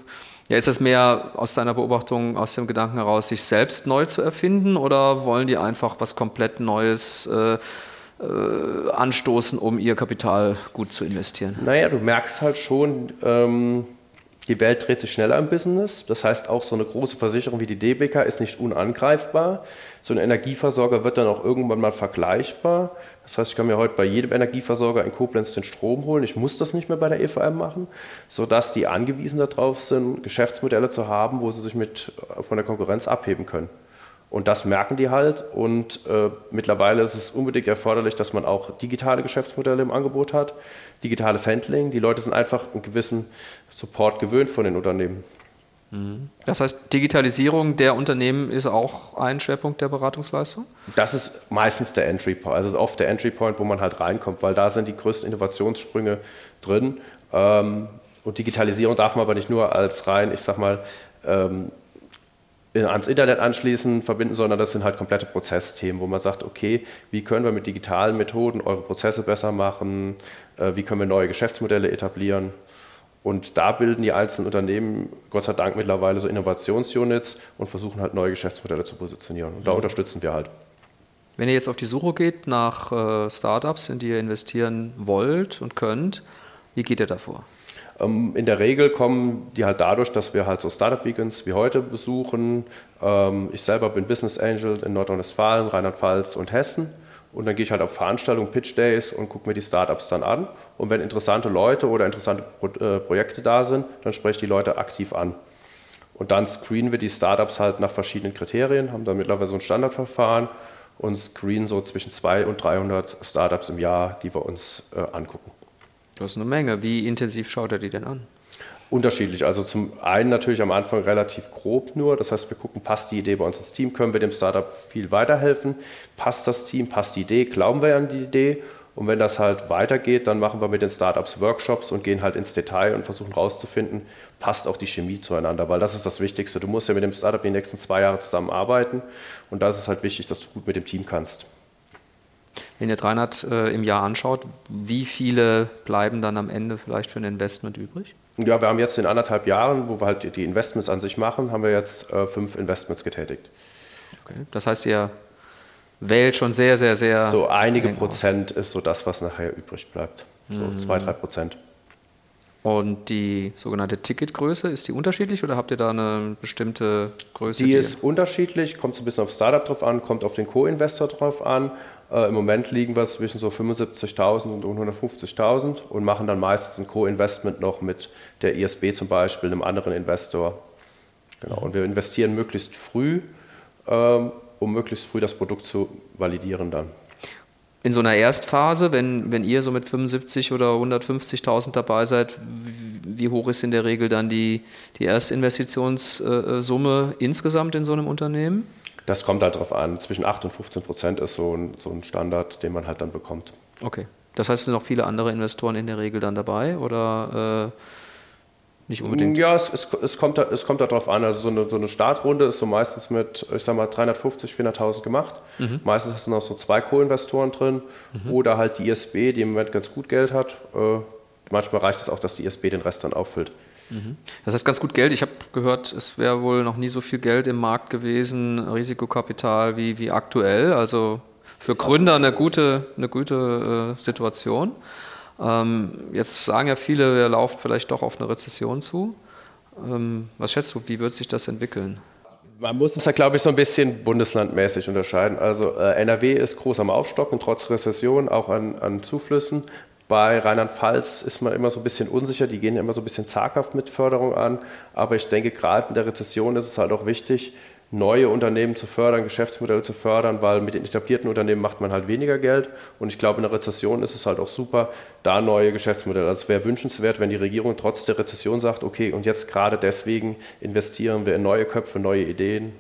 ja, ist es mehr aus deiner Beobachtung, aus dem Gedanken heraus, sich selbst neu zu erfinden oder wollen die einfach was komplett Neues äh, äh, anstoßen, um ihr Kapital gut zu investieren? Naja, du merkst halt schon, ähm, die Welt dreht sich schneller im Business. Das heißt, auch so eine große Versicherung wie die DBK ist nicht unangreifbar. So ein Energieversorger wird dann auch irgendwann mal vergleichbar. Das heißt, ich kann mir heute bei jedem Energieversorger in Koblenz den Strom holen. Ich muss das nicht mehr bei der EVM machen, sodass die angewiesen darauf sind, Geschäftsmodelle zu haben, wo sie sich mit, von der Konkurrenz abheben können. Und das merken die halt. Und äh, mittlerweile ist es unbedingt erforderlich, dass man auch digitale Geschäftsmodelle im Angebot hat, digitales Handling. Die Leute sind einfach einen gewissen Support gewöhnt von den Unternehmen. Mhm. Das heißt, Digitalisierung der Unternehmen ist auch ein Schwerpunkt der Beratungsleistung? Das ist meistens der Entry Point, also oft der Entry Point, wo man halt reinkommt, weil da sind die größten Innovationssprünge drin. Ähm, und Digitalisierung darf man aber nicht nur als rein, ich sag mal, ähm, ans Internet anschließen, verbinden, sondern das sind halt komplette Prozessthemen, wo man sagt, okay, wie können wir mit digitalen Methoden eure Prozesse besser machen, äh, wie können wir neue Geschäftsmodelle etablieren. Und da bilden die einzelnen Unternehmen Gott sei Dank mittlerweile so Innovationsunits und versuchen halt neue Geschäftsmodelle zu positionieren. Und da mhm. unterstützen wir halt. Wenn ihr jetzt auf die Suche geht nach äh, Startups, in die ihr investieren wollt und könnt, wie geht ihr davor? Ähm, in der Regel kommen die halt dadurch, dass wir halt so Startup-Weekends wie heute besuchen. Ähm, ich selber bin Business Angel in Nordrhein-Westfalen, Rheinland-Pfalz und Hessen. Und dann gehe ich halt auf Veranstaltungen, Pitch Days und gucke mir die Startups dann an. Und wenn interessante Leute oder interessante äh, Projekte da sind, dann spreche ich die Leute aktiv an. Und dann screenen wir die Startups halt nach verschiedenen Kriterien, haben dann mittlerweile so ein Standardverfahren und screenen so zwischen 200 und 300 Startups im Jahr, die wir uns äh, angucken. Das ist eine Menge. Wie intensiv schaut er die denn an? Unterschiedlich. Also zum einen natürlich am Anfang relativ grob nur. Das heißt, wir gucken, passt die Idee bei uns ins Team, können wir dem Startup viel weiterhelfen, passt das Team, passt die Idee, glauben wir an die Idee. Und wenn das halt weitergeht, dann machen wir mit den Startups Workshops und gehen halt ins Detail und versuchen herauszufinden, passt auch die Chemie zueinander, weil das ist das Wichtigste. Du musst ja mit dem Startup die nächsten zwei Jahre zusammenarbeiten und da ist es halt wichtig, dass du gut mit dem Team kannst. Wenn ihr 300 äh, im Jahr anschaut, wie viele bleiben dann am Ende vielleicht für ein Investment übrig? Ja, wir haben jetzt in anderthalb Jahren, wo wir halt die Investments an sich machen, haben wir jetzt äh, fünf Investments getätigt. Okay. Das heißt, ihr wählt schon sehr, sehr, sehr. So einige Prozent aus. ist so das, was nachher übrig bleibt. So mhm. zwei, drei Prozent. Und die sogenannte Ticketgröße, ist die unterschiedlich oder habt ihr da eine bestimmte Größe? Die, die ist unterschiedlich, kommt so ein bisschen auf Startup drauf an, kommt auf den Co-Investor drauf an äh, Im Moment liegen wir zwischen so 75.000 und 150.000 und machen dann meistens ein Co-Investment noch mit der ISB zum Beispiel, einem anderen Investor. Genau. Und wir investieren möglichst früh, ähm, um möglichst früh das Produkt zu validieren dann. In so einer Erstphase, wenn, wenn ihr so mit 75 oder 150.000 dabei seid, wie hoch ist in der Regel dann die, die Erstinvestitionssumme insgesamt in so einem Unternehmen? Das kommt halt darauf an. Zwischen 8 und 15 Prozent ist so ein, so ein Standard, den man halt dann bekommt. Okay. Das heißt, sind noch viele andere Investoren in der Regel dann dabei oder äh, nicht unbedingt? Ja, es, es, es, kommt, es kommt darauf an. Also so eine, so eine Startrunde ist so meistens mit, ich sag mal, 350, 400.000 gemacht. Mhm. Meistens hast du noch so zwei Co-Investoren drin mhm. oder halt die ISB, die im Moment ganz gut Geld hat. Äh, manchmal reicht es auch, dass die ISB den Rest dann auffüllt. Das heißt ganz gut Geld. Ich habe gehört, es wäre wohl noch nie so viel Geld im Markt gewesen, Risikokapital wie, wie aktuell. Also für Gründer eine gute, eine gute äh, Situation. Ähm, jetzt sagen ja viele, wir laufen vielleicht doch auf eine Rezession zu. Ähm, was schätzt du, wie wird sich das entwickeln? Man muss es ja, glaube ich, so ein bisschen bundeslandmäßig unterscheiden. Also äh, NRW ist groß am Aufstocken, trotz Rezession, auch an, an Zuflüssen. Bei Rheinland-Pfalz ist man immer so ein bisschen unsicher, die gehen immer so ein bisschen zaghaft mit Förderung an. Aber ich denke, gerade in der Rezession ist es halt auch wichtig, neue Unternehmen zu fördern, Geschäftsmodelle zu fördern, weil mit den etablierten Unternehmen macht man halt weniger Geld. Und ich glaube, in der Rezession ist es halt auch super, da neue Geschäftsmodelle. Also es wäre wünschenswert, wenn die Regierung trotz der Rezession sagt, okay, und jetzt gerade deswegen investieren wir in neue Köpfe, neue Ideen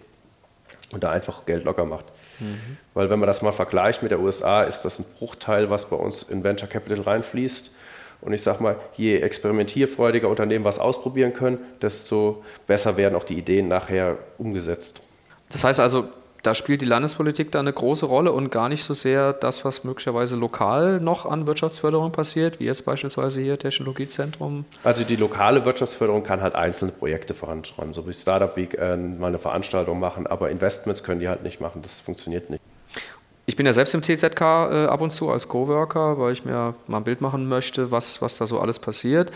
und da einfach Geld locker macht. Mhm. Weil wenn man das mal vergleicht mit der USA, ist das ein Bruchteil, was bei uns in Venture Capital reinfließt. Und ich sage mal, je experimentierfreudiger Unternehmen was ausprobieren können, desto besser werden auch die Ideen nachher umgesetzt. Das heißt also, da spielt die Landespolitik da eine große Rolle und gar nicht so sehr das, was möglicherweise lokal noch an Wirtschaftsförderung passiert, wie jetzt beispielsweise hier Technologiezentrum. Also die lokale Wirtschaftsförderung kann halt einzelne Projekte voranschreiben, so wie Startup Week äh, mal eine Veranstaltung machen, aber Investments können die halt nicht machen, das funktioniert nicht. Ich bin ja selbst im TZK äh, ab und zu als Coworker, weil ich mir mal ein Bild machen möchte, was, was da so alles passiert.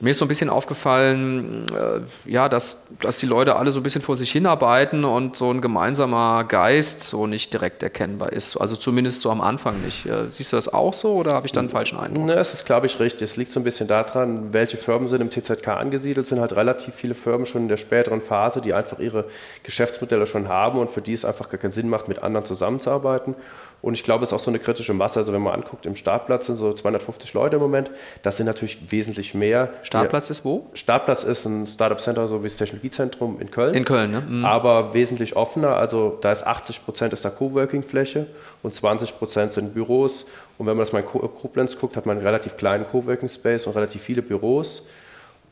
Mir ist so ein bisschen aufgefallen, äh, ja, dass, dass die Leute alle so ein bisschen vor sich hinarbeiten und so ein gemeinsamer Geist so nicht direkt erkennbar ist. Also zumindest so am Anfang nicht. Äh, siehst du das auch so oder habe ich da einen falschen Eindruck? Ne, es ist, glaube ich, richtig. Es liegt so ein bisschen daran, welche Firmen sind im TZK angesiedelt. Es sind halt relativ viele Firmen schon in der späteren Phase, die einfach ihre Geschäftsmodelle schon haben und für die es einfach gar keinen Sinn macht, mit anderen zusammenzuarbeiten. Und ich glaube, es ist auch so eine kritische Masse. Also wenn man anguckt, im Startplatz sind so 250 Leute im Moment. Das sind natürlich wesentlich mehr. Startplatz ist wo? Startplatz ist ein Startup Center, so wie das Technologiezentrum in Köln. In Köln, ne? Mhm. Aber wesentlich offener. Also da ist 80 Prozent ist da Coworking-Fläche und 20 Prozent sind Büros. Und wenn man das mal in Koblenz guckt, hat man einen relativ kleinen Coworking-Space und relativ viele Büros.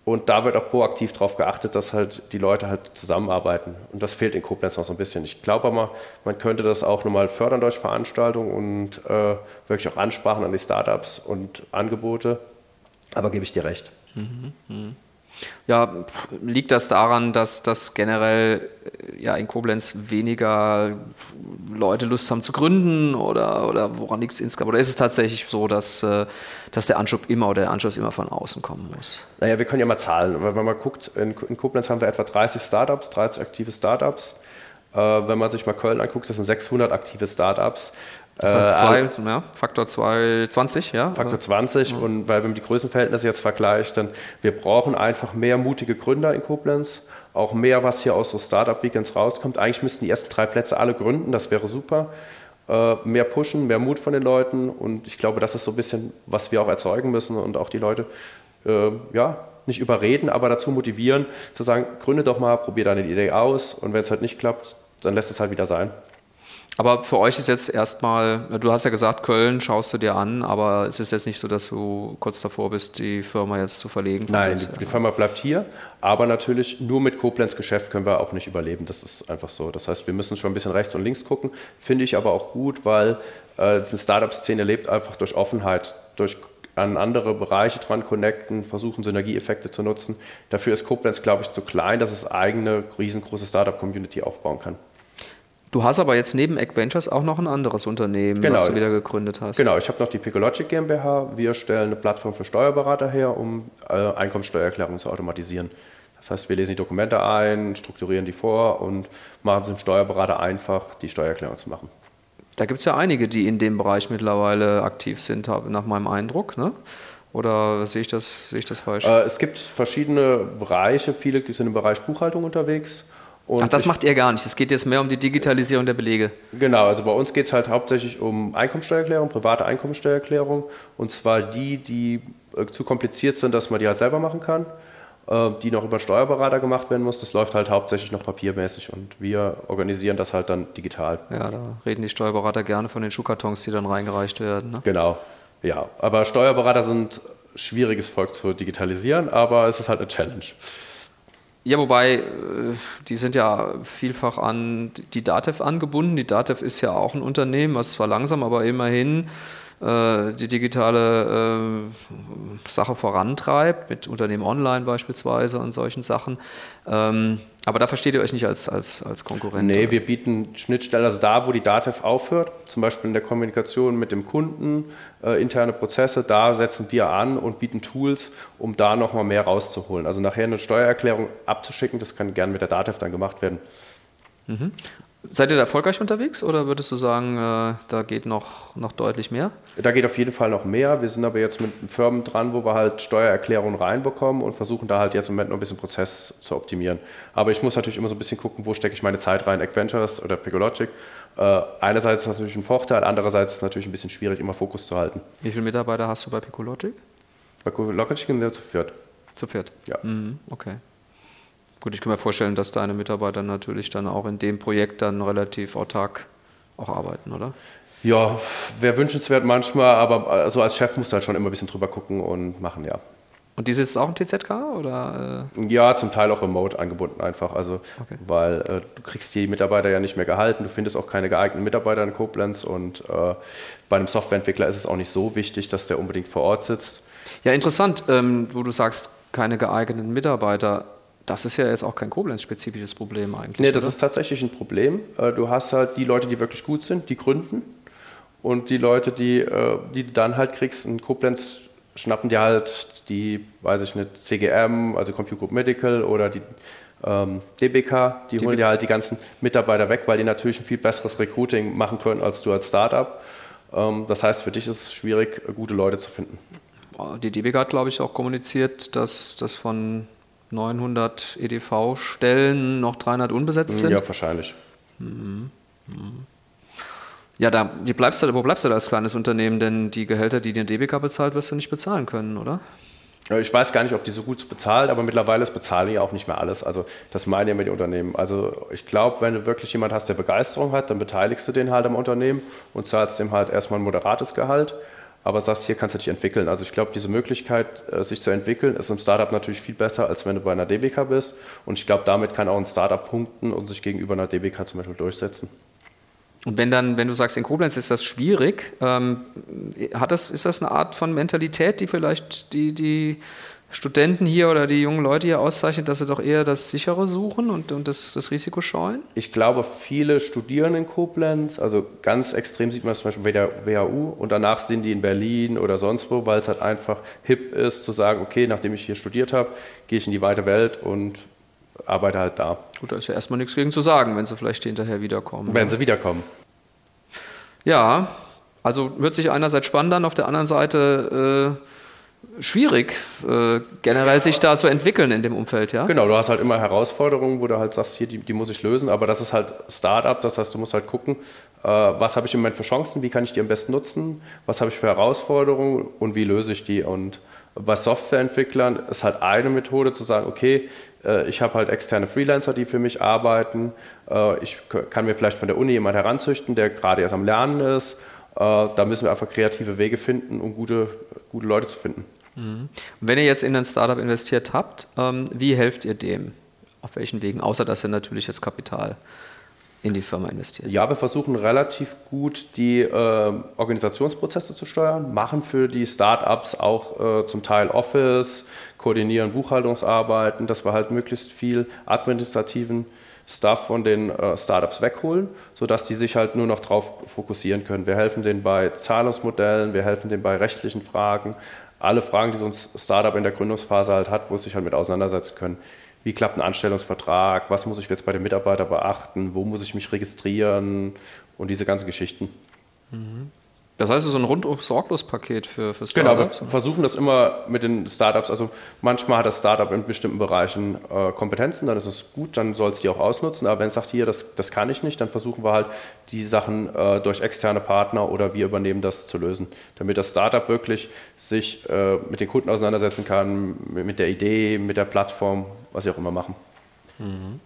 Und da wird auch proaktiv darauf geachtet, dass halt die Leute halt zusammenarbeiten. Und das fehlt in Koblenz noch so ein bisschen. Ich glaube aber, man könnte das auch nochmal fördern durch Veranstaltungen und äh, wirklich auch Ansprachen an die Startups und Angebote. Aber gebe ich dir recht. Mhm, mh. Ja, liegt das daran, dass, dass generell äh, ja, in Koblenz weniger Leute Lust haben zu gründen oder, oder woran liegt es insgesamt? Oder ist es tatsächlich so, dass, äh, dass der Anschub immer oder der Anschluss immer von außen kommen muss? Naja, wir können ja mal zahlen. Wenn man guckt, in, in Koblenz haben wir etwa 30 Startups, 30 aktive Startups. Äh, wenn man sich mal Köln anguckt, das sind 600 aktive Startups. Das heißt zwei, äh, ja, Faktor 20, ja? Faktor 20 ja. und weil wenn man die Größenverhältnisse jetzt vergleicht, dann wir brauchen einfach mehr mutige Gründer in Koblenz, auch mehr, was hier aus so Startup-Weekends rauskommt. Eigentlich müssten die ersten drei Plätze alle gründen, das wäre super. Äh, mehr pushen, mehr Mut von den Leuten und ich glaube, das ist so ein bisschen, was wir auch erzeugen müssen und auch die Leute, äh, ja, nicht überreden, aber dazu motivieren, zu sagen, gründe doch mal, probier deine Idee aus und wenn es halt nicht klappt, dann lässt es halt wieder sein. Aber für euch ist jetzt erstmal, du hast ja gesagt, Köln schaust du dir an, aber es ist jetzt nicht so, dass du kurz davor bist, die Firma jetzt zu verlegen. Nein, die, die, Firma bleibt hier, aber natürlich nur mit Koblenz Geschäft können wir auch nicht überleben. Das ist einfach so. Das heißt, wir müssen schon ein bisschen rechts und links gucken. Finde ich aber auch gut, weil äh, eine Startup-Szene lebt einfach durch Offenheit, durch an andere Bereiche dran connecten, versuchen Synergieeffekte zu nutzen. Dafür ist Koblenz, glaube ich, zu klein, dass es eigene riesengroße Startup-Community aufbauen kann. Du hast aber jetzt neben Ventures auch noch ein anderes Unternehmen, genau. was du wieder gegründet hast. Genau, ich habe noch die Picologic GmbH. Wir stellen eine Plattform für Steuerberater her, um äh, Einkommensteuererklärungen zu automatisieren. Das heißt, wir lesen die Dokumente ein, strukturieren die vor und machen es dem Steuerberater einfach, die Steuererklärung zu machen. Da gibt es ja einige, die in dem Bereich mittlerweile aktiv sind, nach meinem Eindruck. Ne? Oder sehe ich das, sehe ich das falsch? Äh, es gibt verschiedene Bereiche. Viele sind im Bereich Buchhaltung unterwegs. Und Ach, das macht ihr gar nicht. Es geht jetzt mehr um die Digitalisierung der Belege. Genau, also bei uns geht es halt hauptsächlich um Einkommensteuererklärung, private Einkommensteuererklärung. Und zwar die, die äh, zu kompliziert sind, dass man die halt selber machen kann, äh, die noch über Steuerberater gemacht werden muss. Das läuft halt hauptsächlich noch papiermäßig und wir organisieren das halt dann digital. Ja, da reden die Steuerberater gerne von den Schuhkartons, die dann reingereicht werden. Ne? Genau, ja. Aber Steuerberater sind schwieriges Volk zu digitalisieren, aber es ist halt eine Challenge. Ja, wobei, äh, die sind ja vielfach an die DATEV angebunden. Die DATEV ist ja auch ein Unternehmen, was zwar langsam, aber immerhin äh, die digitale äh, Sache vorantreibt, mit Unternehmen online beispielsweise und solchen Sachen. Ähm, aber da versteht ihr euch nicht als, als, als Konkurrent? Nee, oder? wir bieten Schnittstellen, also da, wo die DATEV aufhört, zum Beispiel in der Kommunikation mit dem Kunden, äh, interne Prozesse, da setzen wir an und bieten Tools, um da nochmal mehr rauszuholen. Also nachher eine Steuererklärung abzuschicken, das kann gern mit der DATEV dann gemacht werden. Mhm. Seid ihr da erfolgreich unterwegs oder würdest du sagen, äh, da geht noch, noch deutlich mehr? Da geht auf jeden Fall noch mehr. Wir sind aber jetzt mit Firmen dran, wo wir halt Steuererklärungen reinbekommen und versuchen da halt jetzt im Moment noch ein bisschen Prozess zu optimieren. Aber ich muss natürlich immer so ein bisschen gucken, wo stecke ich meine Zeit rein, Adventures oder Picologic. Äh, einerseits ist das natürlich ein Vorteil, andererseits ist es natürlich ein bisschen schwierig, immer Fokus zu halten. Wie viele Mitarbeiter hast du bei Picologic? Bei Picologic sind wir zu viert. Zu viert? Ja. Mhm, okay. Gut, ich kann mir vorstellen, dass deine Mitarbeiter natürlich dann auch in dem Projekt dann relativ autark auch arbeiten, oder? Ja, wäre wünschenswert manchmal, aber also als Chef musst du halt schon immer ein bisschen drüber gucken und machen, ja. Und die sitzen auch im TZK oder? Äh? Ja, zum Teil auch remote angebunden einfach. Also, okay. weil äh, du kriegst die Mitarbeiter ja nicht mehr gehalten, du findest auch keine geeigneten Mitarbeiter in Koblenz und äh, bei einem Softwareentwickler ist es auch nicht so wichtig, dass der unbedingt vor Ort sitzt. Ja, interessant, ähm, wo du sagst, keine geeigneten Mitarbeiter. Das ist ja jetzt auch kein Koblenz-spezifisches Problem eigentlich. Nee, das oder? ist tatsächlich ein Problem. Äh, du hast halt die Leute, die wirklich gut sind, die gründen. Und die Leute, die, äh, die du dann halt kriegst, in Koblenz schnappen die halt die, weiß ich nicht, CGM, also Compute Group Medical oder die ähm, DBK, die DBK. holen dir halt die ganzen Mitarbeiter weg, weil die natürlich ein viel besseres Recruiting machen können als du als Startup. Ähm, das heißt, für dich ist es schwierig, gute Leute zu finden. Die DBK hat, glaube ich, auch kommuniziert, dass das von 900 EDV-Stellen noch 300 unbesetzt sind? Ja, wahrscheinlich. Mhm. Mhm. Ja, da, wie bleibst du, wo bleibst du da als kleines Unternehmen? Denn die Gehälter, die dir DBK bezahlt, wirst du nicht bezahlen können, oder? Ich weiß gar nicht, ob die so gut bezahlt, aber mittlerweile bezahlen die auch nicht mehr alles. Also das meinen ja mit den Unternehmen. Also ich glaube, wenn du wirklich jemand hast, der Begeisterung hat, dann beteiligst du den halt am Unternehmen und zahlst dem halt erstmal ein moderates Gehalt aber sagst, hier kannst du dich entwickeln. Also ich glaube, diese Möglichkeit, äh, sich zu entwickeln, ist im Startup natürlich viel besser, als wenn du bei einer DBK bist. Und ich glaube, damit kann auch ein Startup punkten und sich gegenüber einer DBK zum Beispiel durchsetzen. Und wenn dann, wenn du sagst, in Koblenz ist das schwierig, ähm, hat das, ist das eine Art von Mentalität, die vielleicht die, die Studenten hier oder die jungen Leute hier auszeichnet, dass sie doch eher das Sichere suchen und, und das, das Risiko scheuen? Ich glaube, viele studieren in Koblenz. Also ganz extrem sieht man es zum Beispiel bei der WHU und danach sind die in Berlin oder sonst wo, weil es halt einfach hip ist zu sagen, okay, nachdem ich hier studiert habe, gehe ich in die weite Welt und arbeite halt da. Gut, da ist ja erstmal nichts gegen zu sagen, wenn sie vielleicht hinterher wiederkommen. Wenn ja. sie wiederkommen. Ja, also hört sich einerseits spannend an, auf der anderen Seite... Äh, schwierig, äh, generell sich da zu entwickeln in dem Umfeld, ja? Genau, du hast halt immer Herausforderungen, wo du halt sagst, hier, die, die muss ich lösen, aber das ist halt Startup, das heißt, du musst halt gucken, äh, was habe ich im Moment für Chancen, wie kann ich die am besten nutzen, was habe ich für Herausforderungen und wie löse ich die und bei Softwareentwicklern ist halt eine Methode zu sagen, okay, äh, ich habe halt externe Freelancer, die für mich arbeiten, äh, ich kann mir vielleicht von der Uni jemand heranzüchten, der gerade erst am Lernen ist, da müssen wir einfach kreative Wege finden, um gute, gute Leute zu finden. Mhm. Wenn ihr jetzt in ein Startup investiert habt, ähm, wie helft ihr dem? Auf welchen Wegen? Außer dass ihr natürlich das Kapital in die Firma investiert. Ja, wir versuchen relativ gut die äh, Organisationsprozesse zu steuern, machen für die Startups auch äh, zum Teil Office, koordinieren Buchhaltungsarbeiten, dass wir halt möglichst viel administrativen Stuff von den äh, Startups wegholen, sodass die sich halt nur noch darauf fokussieren können. Wir helfen denen bei Zahlungsmodellen, wir helfen denen bei rechtlichen Fragen, alle Fragen, die so ein Startup in der Gründungsphase halt hat, wo es sich halt mit auseinandersetzen können. Wie klappt ein Anstellungsvertrag? Was muss ich jetzt bei den Mitarbeitern beachten? Wo muss ich mich registrieren? Und diese ganzen Geschichten. Mhm. Das heißt, so ein rundum sorglos Paket für, für Startups? Genau, wir versuchen das immer mit den Startups. Also manchmal hat das Startup in bestimmten Bereichen äh, Kompetenzen, dann ist es gut, dann soll es die auch ausnutzen. Aber wenn es sagt, hier, das, das kann ich nicht, dann versuchen wir halt, die Sachen äh, durch externe Partner oder wir übernehmen das zu lösen. Damit das Startup wirklich sich äh, mit den Kunden auseinandersetzen kann, mit, mit der Idee, mit der Plattform, was sie auch immer machen. Mhm.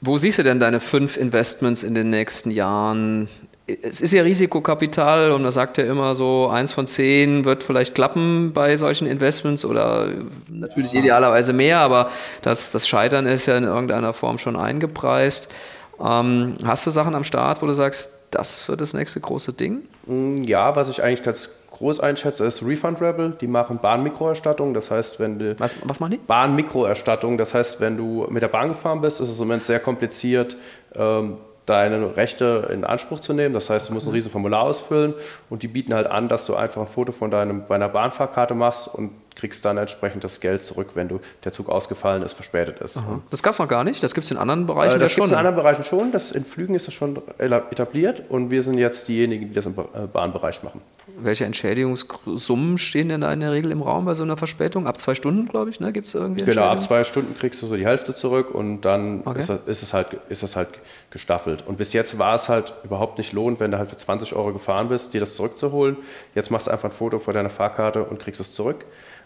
Wo siehst du denn deine fünf Investments in den nächsten Jahren? Es ist ja Risikokapital und man sagt ja immer so, eins von zehn wird vielleicht klappen bei solchen Investments oder natürlich idealerweise mehr, aber das, das Scheitern ist ja in irgendeiner Form schon eingepreist. Ähm, hast du Sachen am Start, wo du sagst, das wird das nächste große Ding? Mm, ja, was ich eigentlich ganz groß einschätze, ist Refund Rebel. Die machen Bahnmikroerstattung. Das heißt, wenn du. Was, was machen die? Bahnmikroerstattung. Das heißt, wenn du mit der Bahn gefahren bist, ist es im Moment sehr kompliziert. Ähm, deine Rechte in Anspruch zu nehmen. Das heißt, du musst ein riesen Formular ausfüllen und die bieten halt an, dass du einfach ein Foto von deinem, deiner Bahnfahrkarte machst und kriegst dann entsprechend das Geld zurück, wenn du, der Zug ausgefallen ist, verspätet ist. Das gab es noch gar nicht, das gibt es in anderen Bereichen äh, das ja gibt es in anderen Bereichen schon, das, in Flügen ist das schon etabliert und wir sind jetzt diejenigen, die das im äh, Bahnbereich machen. Welche Entschädigungssummen stehen denn da in der Regel im Raum bei so einer Verspätung? Ab zwei Stunden, glaube ich, ne? gibt es irgendwie Genau, ab zwei Stunden kriegst du so die Hälfte zurück und dann Okay. ist, das, ist, es halt, ist es halt gestaffelt. Und bis jetzt war es halt überhaupt nicht lohnt, wenn du halt für 20 Euro gefahren bist, dir das zurückzuholen. Jetzt machst du einfach ein Foto vor deiner Fahrkarte und kriegst es zurück.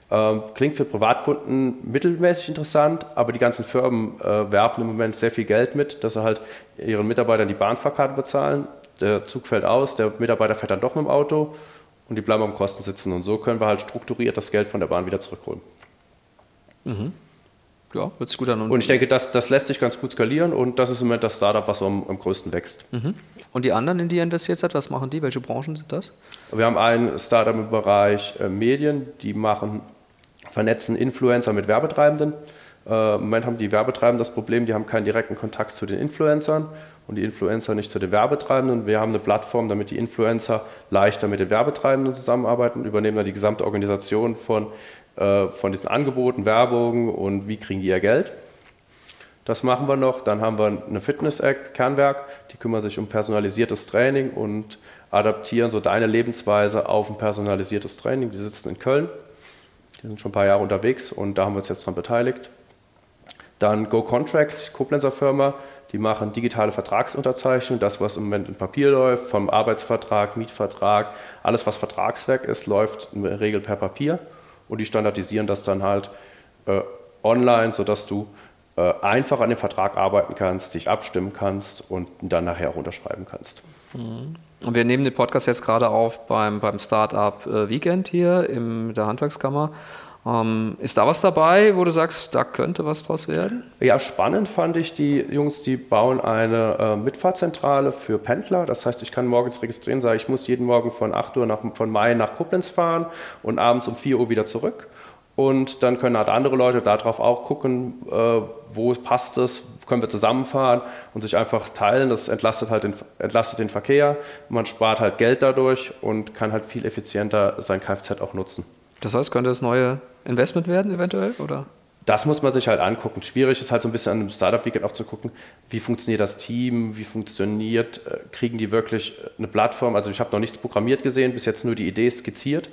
Ähm, klingt für Privatkunden mittelmäßig interessant, aber die ganzen Firmen äh, werfen im Moment sehr viel Geld mit, dass sie halt ihren Mitarbeitern die Bahnfahrkarte bezahlen. Der Zug fällt aus, der Mitarbeiter fährt dann doch mit dem Auto und die bleiben am Kosten sitzen. Und so können wir halt strukturiert das Geld von der Bahn wieder zurückholen. Ja, hört sich gut an. Und ich denke, das, das lässt sich ganz gut skalieren und das ist im Moment das Startup, was am, am größten wächst. Und die anderen, in die ihr investiert seid, was machen die? Welche Branchen sind das? Wir haben ein Startup im Bereich äh, Medien, die machen, vernetzen Influencer mit Werbetreibenden. Äh, Im Moment haben die Werbetreibenden das Problem, die haben keinen direkten Kontakt zu den Influencern und die Influencer nicht zu den Werbetreibenden. Wir haben eine Plattform, damit die Influencer leichter mit den Werbetreibenden zusammenarbeiten, übernehmen dann die gesamte Organisation von, äh, von diesen Angeboten, Werbung und wie kriegen die ihr Geld. Das machen wir noch. Dann haben wir eine Fitness-App, Kernwerk, die kümmern sich um personalisiertes Training und adaptieren so deine Lebensweise auf ein personalisiertes Training. Die sitzen in Köln, die sind schon ein paar Jahre unterwegs und da haben wir uns jetzt dran beteiligt. Dann Go Contract, Koblenzer Firma, die machen digitale Vertragsunterzeichnung, das was im Moment in Papier läuft, vom Arbeitsvertrag, Mietvertrag, alles was Vertragswerk ist, läuft in der Regel per Papier und die standardisieren das dann halt äh, online, sodass du äh, einfach an dem Vertrag arbeiten kannst, dich abstimmen kannst und dann nachher auch unterschreiben kannst. Und wir nehmen den Podcast jetzt gerade auf beim, beim Startup äh, Weekend hier in der Handwerkskammer. Ähm, ist da was dabei, wo du sagst, da könnte was draus werden? Ja, spannend fand ich die Jungs, die bauen eine äh, Mitfahrzentrale für Pendler. Das heißt, ich kann morgens registrieren, sage ich muss jeden Morgen von 8 Uhr nach, von Main nach Koblenz fahren und abends um 4 Uhr wieder zurück. Und dann können halt andere Leute darauf auch gucken, äh, wo passt es, können wir zusammenfahren und sich einfach teilen. Das entlastet halt den, entlastet den Verkehr. Man spart halt Geld dadurch und kann halt viel effizienter sein Kfz auch nutzen. Das heißt, könnte das neue Investment werden eventuell? Oder? Das muss man sich halt angucken. Schwierig ist halt so ein bisschen an einem Startup-Weekend auch zu gucken, wie funktioniert das Team, wie funktioniert, äh, kriegen die wirklich eine Plattform. Also ich habe noch nichts programmiert gesehen, bis jetzt nur die Idee skizziert.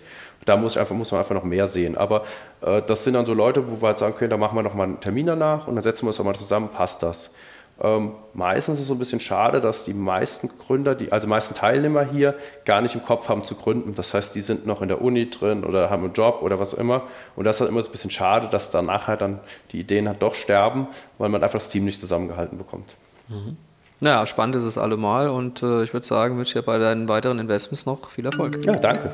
Da muss, ich einfach, muss man einfach noch mehr sehen. Aber äh, das sind dann so Leute, wo wir halt sagen können, da machen wir noch mal einen Termin danach und dann setzen wir uns auch mal zusammen, passt das. Ähm, meistens ist es so ein bisschen schade, dass die meisten Gründer, die, also die meisten Teilnehmer hier, gar nicht im Kopf haben zu gründen. Das heißt, die sind noch in der Uni drin oder haben einen Job oder was auch immer. Und das ist halt immer so ein bisschen schade, dass danach halt dann die Ideen halt doch sterben, weil man einfach das Team nicht zusammengehalten bekommt. Naja, spannend ist es allemal und äh, ich würde sagen, wünsche dir bei deinen weiteren Investments noch viel Erfolg. Ja, danke.